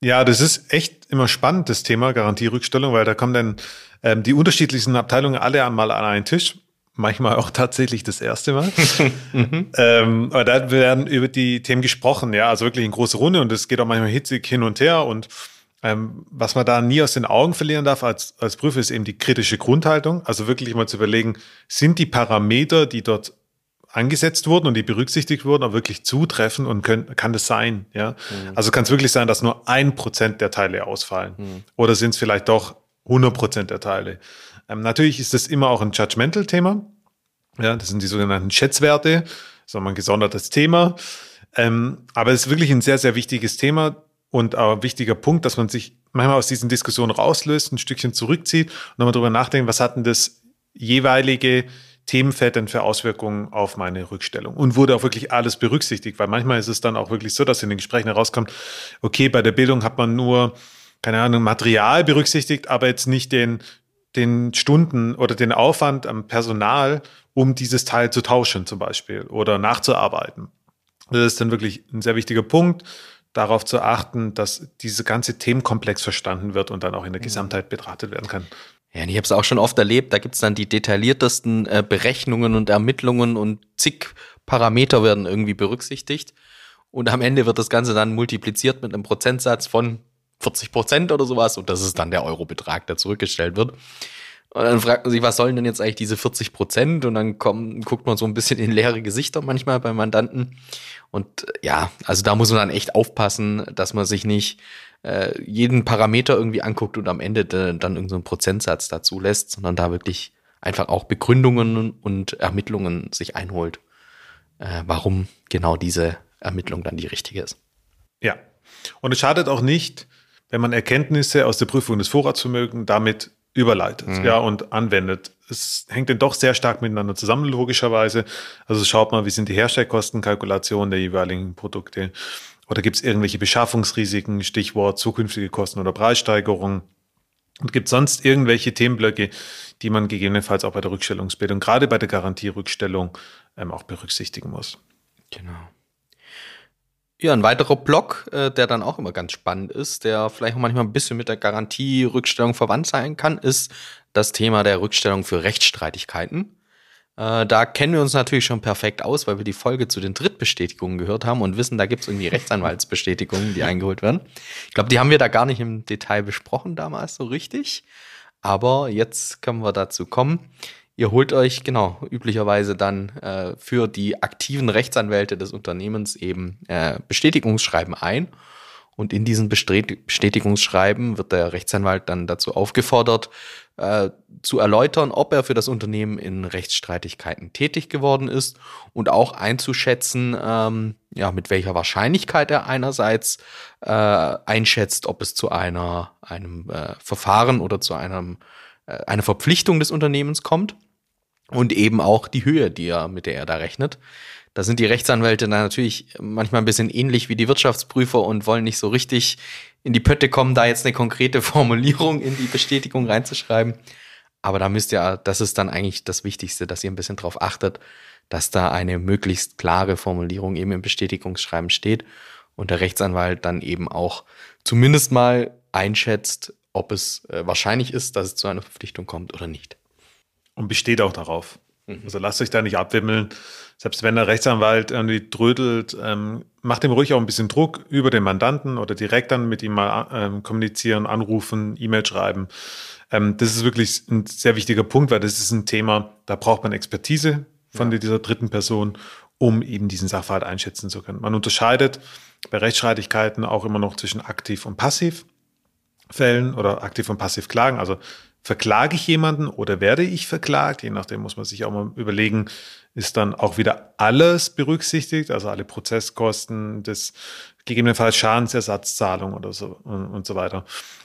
Ja, das ist echt immer spannend, das Thema Garantierückstellung, weil da kommen dann ähm, die unterschiedlichsten Abteilungen alle einmal an einen Tisch. Manchmal auch tatsächlich das erste Mal. mhm. ähm, aber da werden über die Themen gesprochen, ja, also wirklich in große Runde und es geht auch manchmal hitzig hin und her und ähm, was man da nie aus den Augen verlieren darf als, als Prüfer ist eben die kritische Grundhaltung. Also wirklich mal zu überlegen, sind die Parameter, die dort angesetzt wurden und die berücksichtigt wurden, auch wirklich zutreffen und können, kann das sein, ja. Mhm. Also kann es wirklich sein, dass nur ein Prozent der Teile ausfallen. Mhm. Oder sind es vielleicht doch 100 Prozent der Teile. Ähm, natürlich ist das immer auch ein Judgmental-Thema. Ja, das sind die sogenannten Schätzwerte. Das ist ein gesondertes Thema. Ähm, aber es ist wirklich ein sehr, sehr wichtiges Thema und auch ein wichtiger Punkt, dass man sich manchmal aus diesen Diskussionen rauslöst, ein Stückchen zurückzieht und nochmal drüber nachdenkt, was hat denn das jeweilige Themenfeld denn für Auswirkungen auf meine Rückstellung? Und wurde auch wirklich alles berücksichtigt? Weil manchmal ist es dann auch wirklich so, dass in den Gesprächen herauskommt, okay, bei der Bildung hat man nur, keine Ahnung, Material berücksichtigt, aber jetzt nicht den, den Stunden oder den Aufwand am Personal, um dieses Teil zu tauschen zum Beispiel oder nachzuarbeiten. Das ist dann wirklich ein sehr wichtiger Punkt, darauf zu achten, dass diese ganze Themenkomplex verstanden wird und dann auch in der Gesamtheit betrachtet werden kann. Ja, ich habe es auch schon oft erlebt, da gibt's dann die detailliertesten äh, Berechnungen und Ermittlungen und zig Parameter werden irgendwie berücksichtigt. Und am Ende wird das Ganze dann multipliziert mit einem Prozentsatz von 40 Prozent oder sowas. Und das ist dann der Eurobetrag, der zurückgestellt wird. Und dann fragt man sich, was sollen denn jetzt eigentlich diese 40 Prozent? Und dann kommt, guckt man so ein bisschen in leere Gesichter manchmal bei Mandanten. Und äh, ja, also da muss man dann echt aufpassen, dass man sich nicht äh, jeden Parameter irgendwie anguckt und am Ende de, dann irgendeinen so Prozentsatz dazu lässt, sondern da wirklich einfach auch Begründungen und Ermittlungen sich einholt, äh, warum genau diese Ermittlung dann die richtige ist. Ja. Und es schadet auch nicht, wenn man Erkenntnisse aus der Prüfung des Vorratsvermögens damit überleitet mhm. ja, und anwendet. Es hängt dann doch sehr stark miteinander zusammen, logischerweise. Also schaut mal, wie sind die Herstellkostenkalkulationen der jeweiligen Produkte. Oder gibt es irgendwelche Beschaffungsrisiken, Stichwort zukünftige Kosten oder Preissteigerungen? Und gibt es sonst irgendwelche Themenblöcke, die man gegebenenfalls auch bei der Rückstellungsbildung, gerade bei der Garantierückstellung, ähm, auch berücksichtigen muss? Genau. Ja, ein weiterer Block, äh, der dann auch immer ganz spannend ist, der vielleicht auch manchmal ein bisschen mit der Garantierückstellung verwandt sein kann, ist das Thema der Rückstellung für Rechtsstreitigkeiten. Äh, da kennen wir uns natürlich schon perfekt aus, weil wir die Folge zu den Drittbestätigungen gehört haben und wissen, da gibt es irgendwie Rechtsanwaltsbestätigungen, die eingeholt werden. Ich glaube, die haben wir da gar nicht im Detail besprochen damals so richtig. Aber jetzt können wir dazu kommen. Ihr holt euch genau üblicherweise dann äh, für die aktiven Rechtsanwälte des Unternehmens eben äh, Bestätigungsschreiben ein und in diesen Bestätigungsschreiben wird der Rechtsanwalt dann dazu aufgefordert, äh, zu erläutern, ob er für das Unternehmen in Rechtsstreitigkeiten tätig geworden ist und auch einzuschätzen, ähm, ja, mit welcher Wahrscheinlichkeit er einerseits äh, einschätzt, ob es zu einer, einem äh, Verfahren oder zu einem, äh, einer Verpflichtung des Unternehmens kommt und eben auch die Höhe, die er, mit der er da rechnet. Da sind die Rechtsanwälte natürlich manchmal ein bisschen ähnlich wie die Wirtschaftsprüfer und wollen nicht so richtig in die Pötte kommen, da jetzt eine konkrete Formulierung in die Bestätigung reinzuschreiben. Aber da müsst ihr, das ist dann eigentlich das Wichtigste, dass ihr ein bisschen drauf achtet, dass da eine möglichst klare Formulierung eben im Bestätigungsschreiben steht und der Rechtsanwalt dann eben auch zumindest mal einschätzt, ob es äh, wahrscheinlich ist, dass es zu einer Verpflichtung kommt oder nicht. Und besteht auch darauf. Mhm. Also lasst euch da nicht abwimmeln. Selbst wenn der Rechtsanwalt irgendwie drödelt, ähm, macht ihm ruhig auch ein bisschen Druck über den Mandanten oder direkt dann mit ihm mal ähm, kommunizieren, anrufen, E-Mail schreiben. Ähm, das ist wirklich ein sehr wichtiger Punkt, weil das ist ein Thema, da braucht man Expertise von ja. dieser dritten Person, um eben diesen Sachverhalt einschätzen zu können. Man unterscheidet bei Rechtsstreitigkeiten auch immer noch zwischen aktiv und passiv. Fällen oder aktiv und passiv klagen. Also verklage ich jemanden oder werde ich verklagt? Je nachdem muss man sich auch mal überlegen, ist dann auch wieder alles berücksichtigt, also alle Prozesskosten, das gegebenenfalls Schadensersatzzahlung oder so und, und so weiter.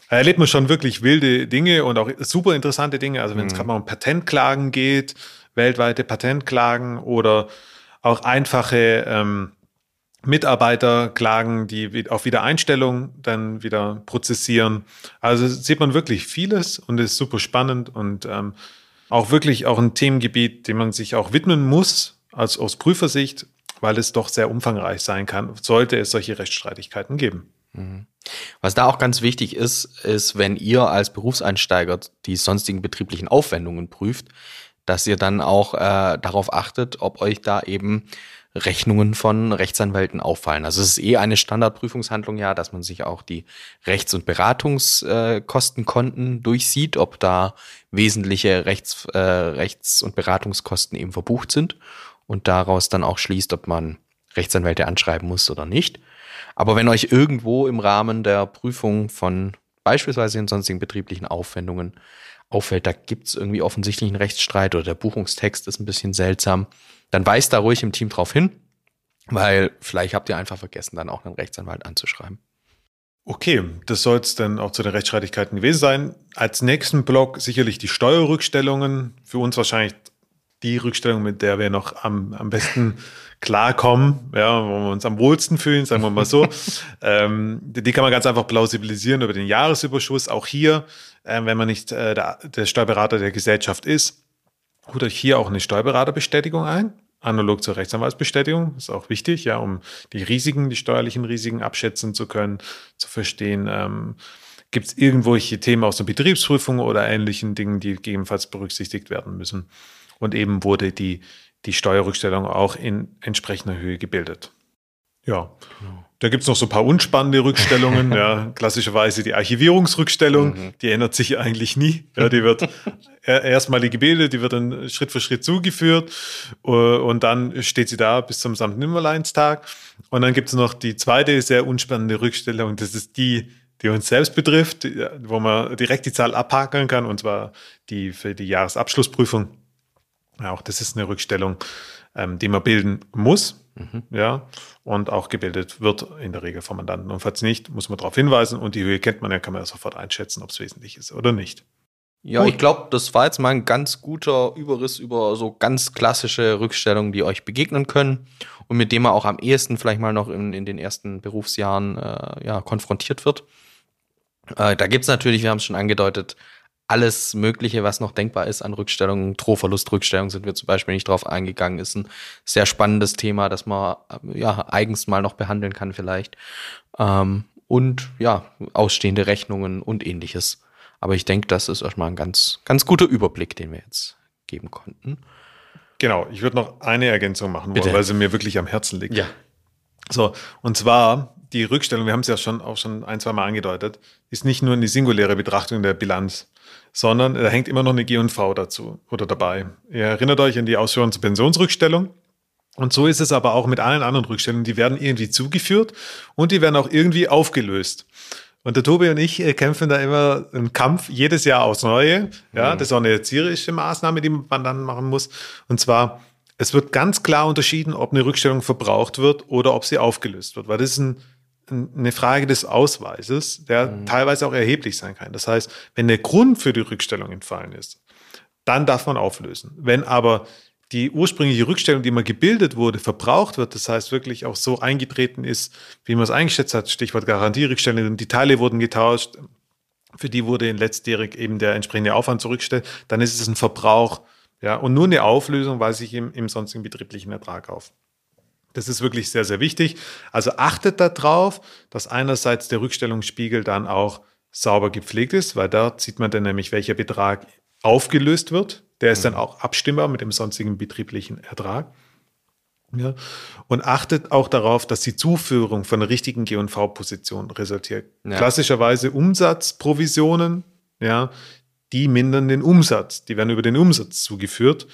Da erlebt man schon wirklich wilde Dinge und auch super interessante Dinge. Also wenn es mhm. gerade mal um Patentklagen geht, weltweite Patentklagen oder auch einfache ähm, Mitarbeiterklagen, die auf Wiedereinstellung dann wieder prozessieren. Also sieht man wirklich vieles und ist super spannend und ähm, auch wirklich auch ein Themengebiet, dem man sich auch widmen muss, als aus Prüfersicht, weil es doch sehr umfangreich sein kann, sollte es solche Rechtsstreitigkeiten geben. Mhm. Was da auch ganz wichtig ist, ist, wenn ihr als Berufseinsteiger die sonstigen betrieblichen Aufwendungen prüft, dass ihr dann auch äh, darauf achtet, ob euch da eben Rechnungen von Rechtsanwälten auffallen. Also es ist eh eine Standardprüfungshandlung ja, dass man sich auch die Rechts- und Beratungskostenkonten durchsieht, ob da wesentliche Rechts-, äh, Rechts und Beratungskosten eben verbucht sind und daraus dann auch schließt, ob man Rechtsanwälte anschreiben muss oder nicht. Aber wenn euch irgendwo im Rahmen der Prüfung von beispielsweise in sonstigen betrieblichen Aufwendungen auffällt, da gibt es irgendwie offensichtlich einen Rechtsstreit oder der Buchungstext ist ein bisschen seltsam, dann weist da ruhig im Team drauf hin, weil vielleicht habt ihr einfach vergessen, dann auch einen Rechtsanwalt anzuschreiben. Okay, das soll es dann auch zu den Rechtsstreitigkeiten gewesen sein. Als nächsten Block sicherlich die Steuerrückstellungen. Für uns wahrscheinlich die Rückstellung, mit der wir noch am, am besten klarkommen, ja, wo wir uns am wohlsten fühlen, sagen wir mal so. ähm, die kann man ganz einfach plausibilisieren über den Jahresüberschuss. Auch hier, äh, wenn man nicht äh, der, der Steuerberater der Gesellschaft ist, holt euch hier auch eine Steuerberaterbestätigung ein analog zur Rechtsanwaltsbestätigung. Ist auch wichtig, ja, um die Risiken, die steuerlichen Risiken abschätzen zu können, zu verstehen. Ähm, Gibt es irgendwelche Themen aus der Betriebsprüfung oder ähnlichen Dingen, die gegebenenfalls berücksichtigt werden müssen? Und eben wurde die, die Steuerrückstellung auch in entsprechender Höhe gebildet. Ja. Genau. Da gibt es noch so ein paar unspannende Rückstellungen. ja, klassischerweise die Archivierungsrückstellung, mhm. die ändert sich eigentlich nie. Ja, die wird erstmalig gebildet, die wird dann Schritt für Schritt zugeführt äh, und dann steht sie da bis zum Samt Nimmerleinstag. Und dann gibt es noch die zweite sehr unspannende Rückstellung, das ist die, die uns selbst betrifft, wo man direkt die Zahl abhakeln kann, und zwar die für die Jahresabschlussprüfung. Ja, auch das ist eine Rückstellung, ähm, die man bilden muss. Mhm. Ja, und auch gebildet wird in der Regel vom Mandanten. Und falls nicht, muss man darauf hinweisen und die Höhe kennt man, dann kann man ja sofort einschätzen, ob es wesentlich ist oder nicht. Ja, Gut. ich glaube, das war jetzt mal ein ganz guter Überriss über so ganz klassische Rückstellungen, die euch begegnen können und mit dem man auch am ehesten vielleicht mal noch in, in den ersten Berufsjahren äh, ja, konfrontiert wird. Äh, da gibt's natürlich, wir haben es schon angedeutet, alles Mögliche, was noch denkbar ist an Rückstellungen. Drohverlustrückstellungen sind wir zum Beispiel nicht drauf eingegangen. Ist ein sehr spannendes Thema, das man ja eigens mal noch behandeln kann vielleicht. Ähm, und ja, ausstehende Rechnungen und ähnliches. Aber ich denke, das ist erstmal ein ganz, ganz guter Überblick, den wir jetzt geben konnten. Genau, ich würde noch eine Ergänzung machen wollen, weil sie mir wirklich am Herzen liegt. Ja. So, und zwar die Rückstellung, wir haben es ja schon auch schon ein, zwei Mal angedeutet, ist nicht nur eine singuläre Betrachtung der Bilanz, sondern da hängt immer noch eine G&V dazu oder dabei. Ihr erinnert euch an die Ausführungen zur Pensionsrückstellung. Und so ist es aber auch mit allen anderen Rückstellungen. Die werden irgendwie zugeführt und die werden auch irgendwie aufgelöst. Und der Tobi und ich äh, kämpfen da immer einen Kampf jedes Jahr aufs Neue. Ja, mhm. das ist auch eine erzieherische Maßnahme, die man dann machen muss. Und zwar, es wird ganz klar unterschieden, ob eine Rückstellung verbraucht wird oder ob sie aufgelöst wird, weil das ist ein eine Frage des Ausweises, der mhm. teilweise auch erheblich sein kann. Das heißt, wenn der Grund für die Rückstellung entfallen ist, dann darf man auflösen. Wenn aber die ursprüngliche Rückstellung, die mal gebildet wurde, verbraucht wird, das heißt wirklich auch so eingetreten ist, wie man es eingeschätzt hat, Stichwort Garantierückstellung, die Teile wurden getauscht, für die wurde in letztjährig eben der entsprechende Aufwand zurückgestellt, dann ist es ein Verbrauch, ja, und nur eine Auflösung weise ich im, im sonstigen betrieblichen Ertrag auf. Das ist wirklich sehr, sehr wichtig. Also achtet darauf, dass einerseits der Rückstellungsspiegel dann auch sauber gepflegt ist, weil da sieht man dann nämlich, welcher Betrag aufgelöst wird. Der ist dann mhm. auch abstimmbar mit dem sonstigen betrieblichen Ertrag. Ja, und achtet auch darauf, dass die Zuführung von der richtigen G&V-Position resultiert. Ja. Klassischerweise Umsatzprovisionen, ja, die mindern den Umsatz. Die werden über den Umsatz zugeführt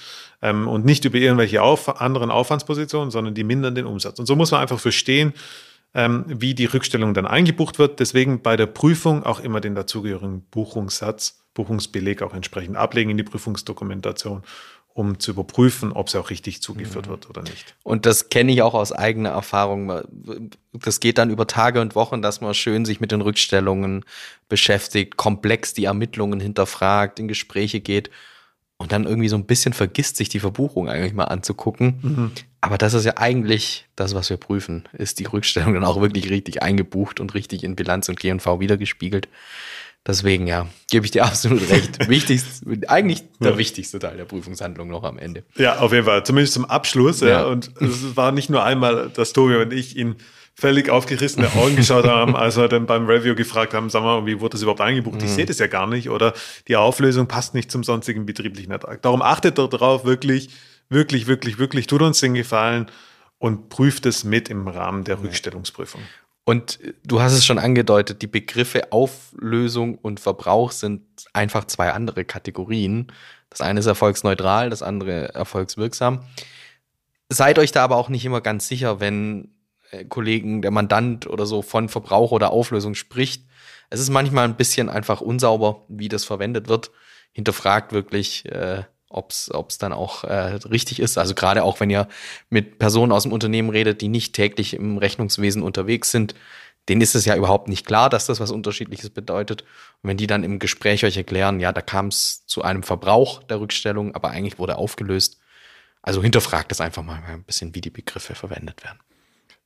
ähm, und nicht über irgendwelche auf, anderen Aufwandspositionen, sondern die mindern den Umsatz. Und so muss man einfach verstehen, ähm, wie die Rückstellung dann eingebucht wird. Deswegen bei der Prüfung auch immer den dazugehörigen Buchungssatz, Buchungsbeleg auch entsprechend ablegen in die Prüfungsdokumentation um zu überprüfen, ob es auch richtig zugeführt mhm. wird oder nicht. Und das kenne ich auch aus eigener Erfahrung. Das geht dann über Tage und Wochen, dass man schön sich mit den Rückstellungen beschäftigt, komplex die Ermittlungen hinterfragt, in Gespräche geht und dann irgendwie so ein bisschen vergisst, sich die Verbuchung eigentlich mal anzugucken. Mhm. Aber das ist ja eigentlich das, was wir prüfen. Ist die Rückstellung dann auch wirklich richtig eingebucht und richtig in Bilanz und G&V wiedergespiegelt? Deswegen, ja, gebe ich dir absolut recht. Wichtigst, eigentlich der ja. wichtigste Teil der Prüfungshandlung noch am Ende. Ja, auf jeden Fall. Zumindest zum Abschluss. Ja. ja. Und es war nicht nur einmal, dass Tobi und ich ihn völlig aufgerissene Augen geschaut haben, als wir dann beim Review gefragt haben, sag mal, wie wurde das überhaupt eingebucht? Mhm. Ich sehe das ja gar nicht oder die Auflösung passt nicht zum sonstigen betrieblichen Ertrag. Darum achtet darauf wirklich, wirklich, wirklich, wirklich, tut uns den Gefallen und prüft es mit im Rahmen der Rückstellungsprüfung. Und du hast es schon angedeutet, die Begriffe Auflösung und Verbrauch sind einfach zwei andere Kategorien. Das eine ist erfolgsneutral, das andere erfolgswirksam. Seid euch da aber auch nicht immer ganz sicher, wenn äh, Kollegen, der Mandant oder so von Verbrauch oder Auflösung spricht. Es ist manchmal ein bisschen einfach unsauber, wie das verwendet wird. Hinterfragt wirklich, äh, ob es dann auch äh, richtig ist. Also gerade auch, wenn ihr mit Personen aus dem Unternehmen redet, die nicht täglich im Rechnungswesen unterwegs sind, denen ist es ja überhaupt nicht klar, dass das was Unterschiedliches bedeutet. Und wenn die dann im Gespräch euch erklären, ja, da kam es zu einem Verbrauch der Rückstellung, aber eigentlich wurde aufgelöst. Also hinterfragt es einfach mal ein bisschen, wie die Begriffe verwendet werden.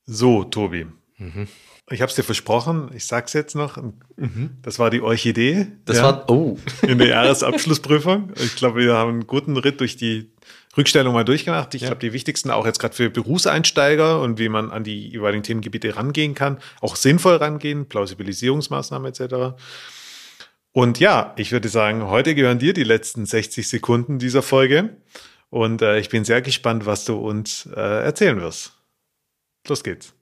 So, Tobi. Mhm. Ich habe es dir versprochen, ich sag's jetzt noch. Mhm. Das war die Orchidee. Das ja, war, oh. In der Jahresabschlussprüfung. Ich glaube, wir haben einen guten Ritt durch die Rückstellung mal durchgemacht. Ich ja. glaube, die wichtigsten auch jetzt gerade für Berufseinsteiger und wie man an die jeweiligen Themengebiete rangehen kann, auch sinnvoll rangehen, Plausibilisierungsmaßnahmen etc. Und ja, ich würde sagen, heute gehören dir die letzten 60 Sekunden dieser Folge. Und äh, ich bin sehr gespannt, was du uns äh, erzählen wirst. Los geht's.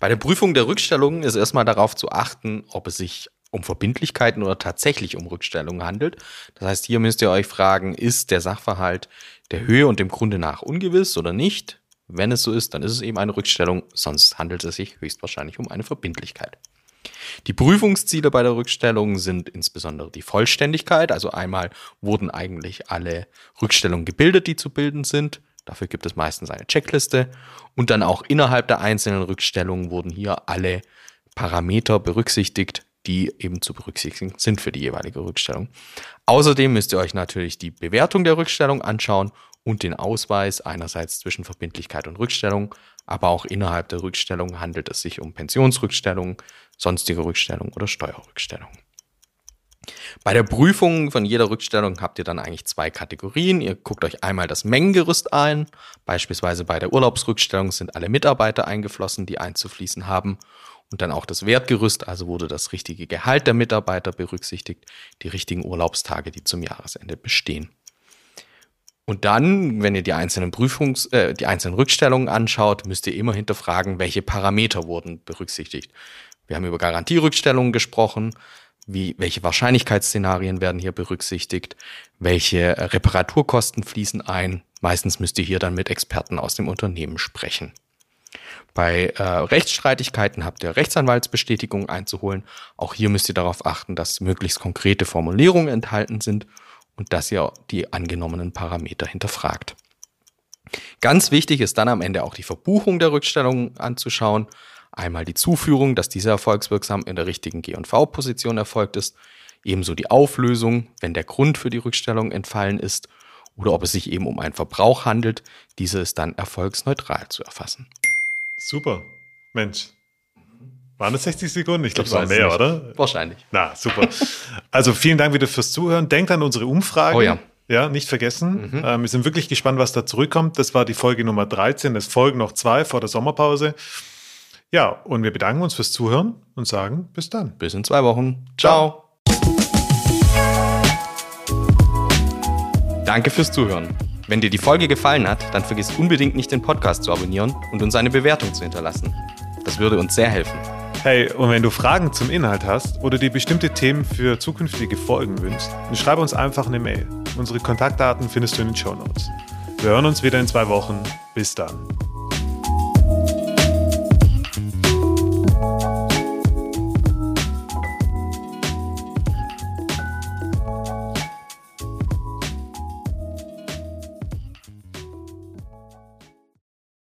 Bei der Prüfung der Rückstellungen ist erstmal darauf zu achten, ob es sich um Verbindlichkeiten oder tatsächlich um Rückstellungen handelt. Das heißt, hier müsst ihr euch fragen, ist der Sachverhalt der Höhe und dem Grunde nach ungewiss oder nicht? Wenn es so ist, dann ist es eben eine Rückstellung, sonst handelt es sich höchstwahrscheinlich um eine Verbindlichkeit. Die Prüfungsziele bei der Rückstellung sind insbesondere die Vollständigkeit, also einmal wurden eigentlich alle Rückstellungen gebildet, die zu bilden sind. Dafür gibt es meistens eine Checkliste und dann auch innerhalb der einzelnen Rückstellungen wurden hier alle Parameter berücksichtigt, die eben zu berücksichtigen sind für die jeweilige Rückstellung. Außerdem müsst ihr euch natürlich die Bewertung der Rückstellung anschauen und den Ausweis einerseits zwischen Verbindlichkeit und Rückstellung, aber auch innerhalb der Rückstellung handelt es sich um Pensionsrückstellung, sonstige Rückstellung oder Steuerrückstellung. Bei der Prüfung von jeder Rückstellung habt ihr dann eigentlich zwei Kategorien. Ihr guckt euch einmal das Mengengerüst ein. Beispielsweise bei der Urlaubsrückstellung sind alle Mitarbeiter eingeflossen, die einzufließen haben. Und dann auch das Wertgerüst, also wurde das richtige Gehalt der Mitarbeiter berücksichtigt, die richtigen Urlaubstage, die zum Jahresende bestehen. Und dann, wenn ihr die einzelnen Prüfungs-, äh, die einzelnen Rückstellungen anschaut, müsst ihr immer hinterfragen, welche Parameter wurden berücksichtigt. Wir haben über Garantierückstellungen gesprochen wie, welche Wahrscheinlichkeitsszenarien werden hier berücksichtigt, welche Reparaturkosten fließen ein. Meistens müsst ihr hier dann mit Experten aus dem Unternehmen sprechen. Bei äh, Rechtsstreitigkeiten habt ihr Rechtsanwaltsbestätigungen einzuholen. Auch hier müsst ihr darauf achten, dass möglichst konkrete Formulierungen enthalten sind und dass ihr die angenommenen Parameter hinterfragt. Ganz wichtig ist dann am Ende auch die Verbuchung der Rückstellungen anzuschauen. Einmal die Zuführung, dass diese erfolgswirksam in der richtigen G&V-Position erfolgt ist, ebenso die Auflösung, wenn der Grund für die Rückstellung entfallen ist oder ob es sich eben um einen Verbrauch handelt. Diese ist dann erfolgsneutral zu erfassen. Super. Mensch. Waren das 60 Sekunden? Ich glaube, es waren mehr, nicht. oder? Wahrscheinlich. Na, super. Also vielen Dank wieder fürs Zuhören. Denkt an unsere Umfrage. Oh ja. Ja, nicht vergessen. Mhm. Ähm, wir sind wirklich gespannt, was da zurückkommt. Das war die Folge Nummer 13. Es folgen noch zwei vor der Sommerpause. Ja, und wir bedanken uns fürs Zuhören und sagen bis dann. Bis in zwei Wochen. Ciao. Danke fürs Zuhören. Wenn dir die Folge gefallen hat, dann vergiss unbedingt nicht den Podcast zu abonnieren und uns eine Bewertung zu hinterlassen. Das würde uns sehr helfen. Hey, und wenn du Fragen zum Inhalt hast oder dir bestimmte Themen für zukünftige Folgen wünschst, dann schreib uns einfach eine Mail. Unsere Kontaktdaten findest du in den Show Notes. Wir hören uns wieder in zwei Wochen. Bis dann.